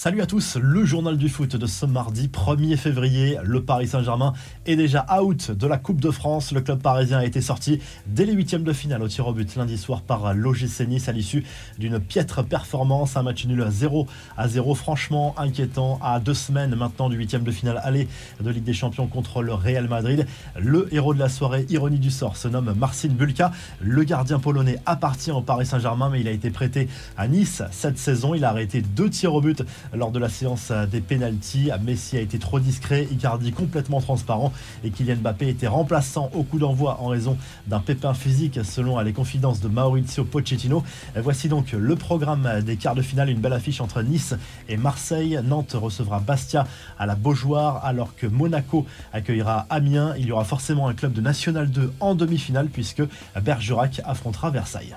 Salut à tous, le journal du foot de ce mardi 1er février. Le Paris Saint-Germain est déjà out de la Coupe de France. Le club parisien a été sorti dès les huitièmes de finale au tir au but lundi soir par l'OGC Nice à l'issue d'une piètre performance. Un match nul à 0 à 0, franchement inquiétant à deux semaines maintenant du huitième de finale aller de Ligue des Champions contre le Real Madrid. Le héros de la soirée, ironie du sort, se nomme Marcin Bulka. Le gardien polonais appartient au Paris Saint-Germain mais il a été prêté à Nice cette saison. Il a arrêté deux tirs au but lors de la séance des pénalties. Messi a été trop discret, Icardi complètement transparent et Kylian Mbappé était remplaçant au coup d'envoi en raison d'un pépin physique selon les confidences de Maurizio Pochettino. Voici donc le programme des quarts de finale, une belle affiche entre Nice et Marseille. Nantes recevra Bastia à la Beaujoire alors que Monaco accueillera Amiens. Il y aura forcément un club de National 2 en demi-finale puisque Bergerac affrontera Versailles.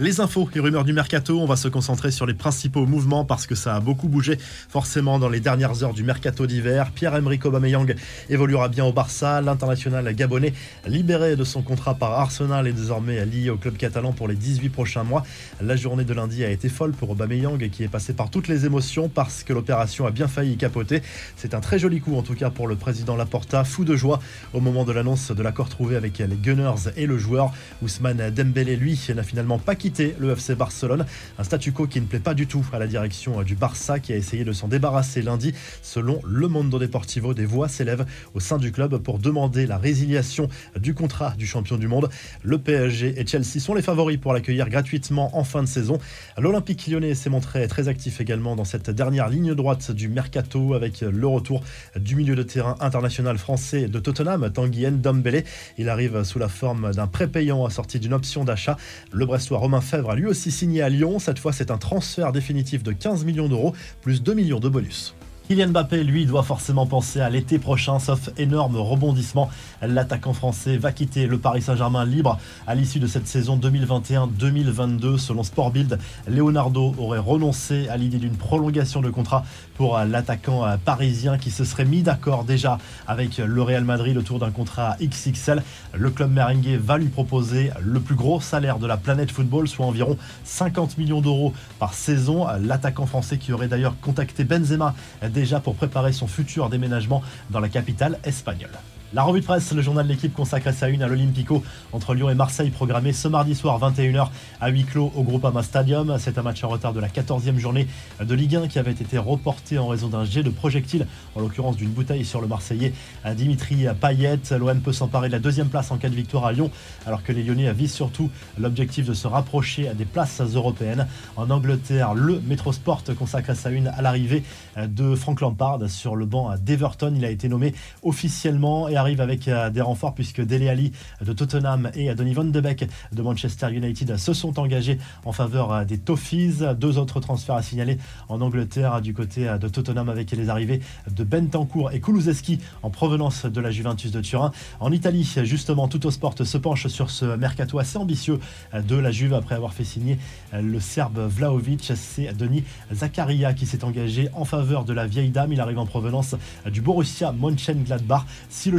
Les infos et rumeurs du mercato, on va se concentrer sur les principaux mouvements parce que ça a beaucoup bougé forcément dans les dernières heures du mercato d'hiver. Pierre-Emerick Aubameyang évoluera bien au Barça, l'international gabonais libéré de son contrat par Arsenal est désormais lié au club catalan pour les 18 prochains mois. La journée de lundi a été folle pour Aubameyang qui est passé par toutes les émotions parce que l'opération a bien failli capoter. C'est un très joli coup en tout cas pour le président Laporta, fou de joie au moment de l'annonce de l'accord trouvé avec les Gunners et le joueur. Ousmane Dembélé lui n'a finalement pas quitté le FC Barcelone. Un statu quo qui ne plaît pas du tout à la direction du Barça qui a essayé de s'en débarrasser lundi. Selon Le Mondo Deportivo, des voix s'élèvent au sein du club pour demander la résiliation du contrat du champion du monde. Le PSG et Chelsea sont les favoris pour l'accueillir gratuitement en fin de saison. L'Olympique lyonnais s'est montré très actif également dans cette dernière ligne droite du mercato avec le retour du milieu de terrain international français de Tottenham, Tanguy Ndombele. Il arrive sous la forme d'un prépayant assorti d'une option d'achat. Le Brestois Romain Fèvre a lui aussi signé à Lyon. Cette fois, c'est un transfert définitif de 15 millions d'euros, plus 2 millions de bonus. Kylian Mbappé, lui, doit forcément penser à l'été prochain, sauf énorme rebondissement. L'attaquant français va quitter le Paris Saint-Germain libre à l'issue de cette saison 2021-2022. Selon Sport Build, Leonardo aurait renoncé à l'idée d'une prolongation de contrat pour l'attaquant parisien qui se serait mis d'accord déjà avec le Real Madrid autour d'un contrat XXL. Le club merengue va lui proposer le plus gros salaire de la planète football, soit environ 50 millions d'euros par saison. L'attaquant français qui aurait d'ailleurs contacté Benzema déjà pour préparer son futur déménagement dans la capitale espagnole. La revue de presse, le journal de l'équipe consacre sa une à l'Olympico entre Lyon et Marseille programmé ce mardi soir 21h à huis clos au Groupama Stadium. C'est un match en retard de la 14e journée de Ligue 1 qui avait été reporté en raison d'un jet de projectile, en l'occurrence d'une bouteille sur le Marseillais Dimitri Payet. L'OM peut s'emparer de la deuxième place en cas de victoire à Lyon, alors que les Lyonnais visent surtout l'objectif de se rapprocher à des places européennes. En Angleterre, le Metrosport consacre sa une à l'arrivée de Frank Lampard sur le banc d'Everton. Il a été nommé officiellement et arrive avec euh, des renforts puisque Dele Ali de Tottenham et Donny van de Beek de Manchester United se sont engagés en faveur euh, des Toffees. Deux autres transferts à signaler en Angleterre du côté euh, de Tottenham avec les arrivées de Bentancur et Kulusevski en provenance de la Juventus de Turin. En Italie, justement, Tutto Sport se penche sur ce mercato assez ambitieux de la Juve après avoir fait signer le Serbe Vlaovic. C'est Denis Zakaria qui s'est engagé en faveur de la vieille dame. Il arrive en provenance du Borussia Mönchengladbach. Si le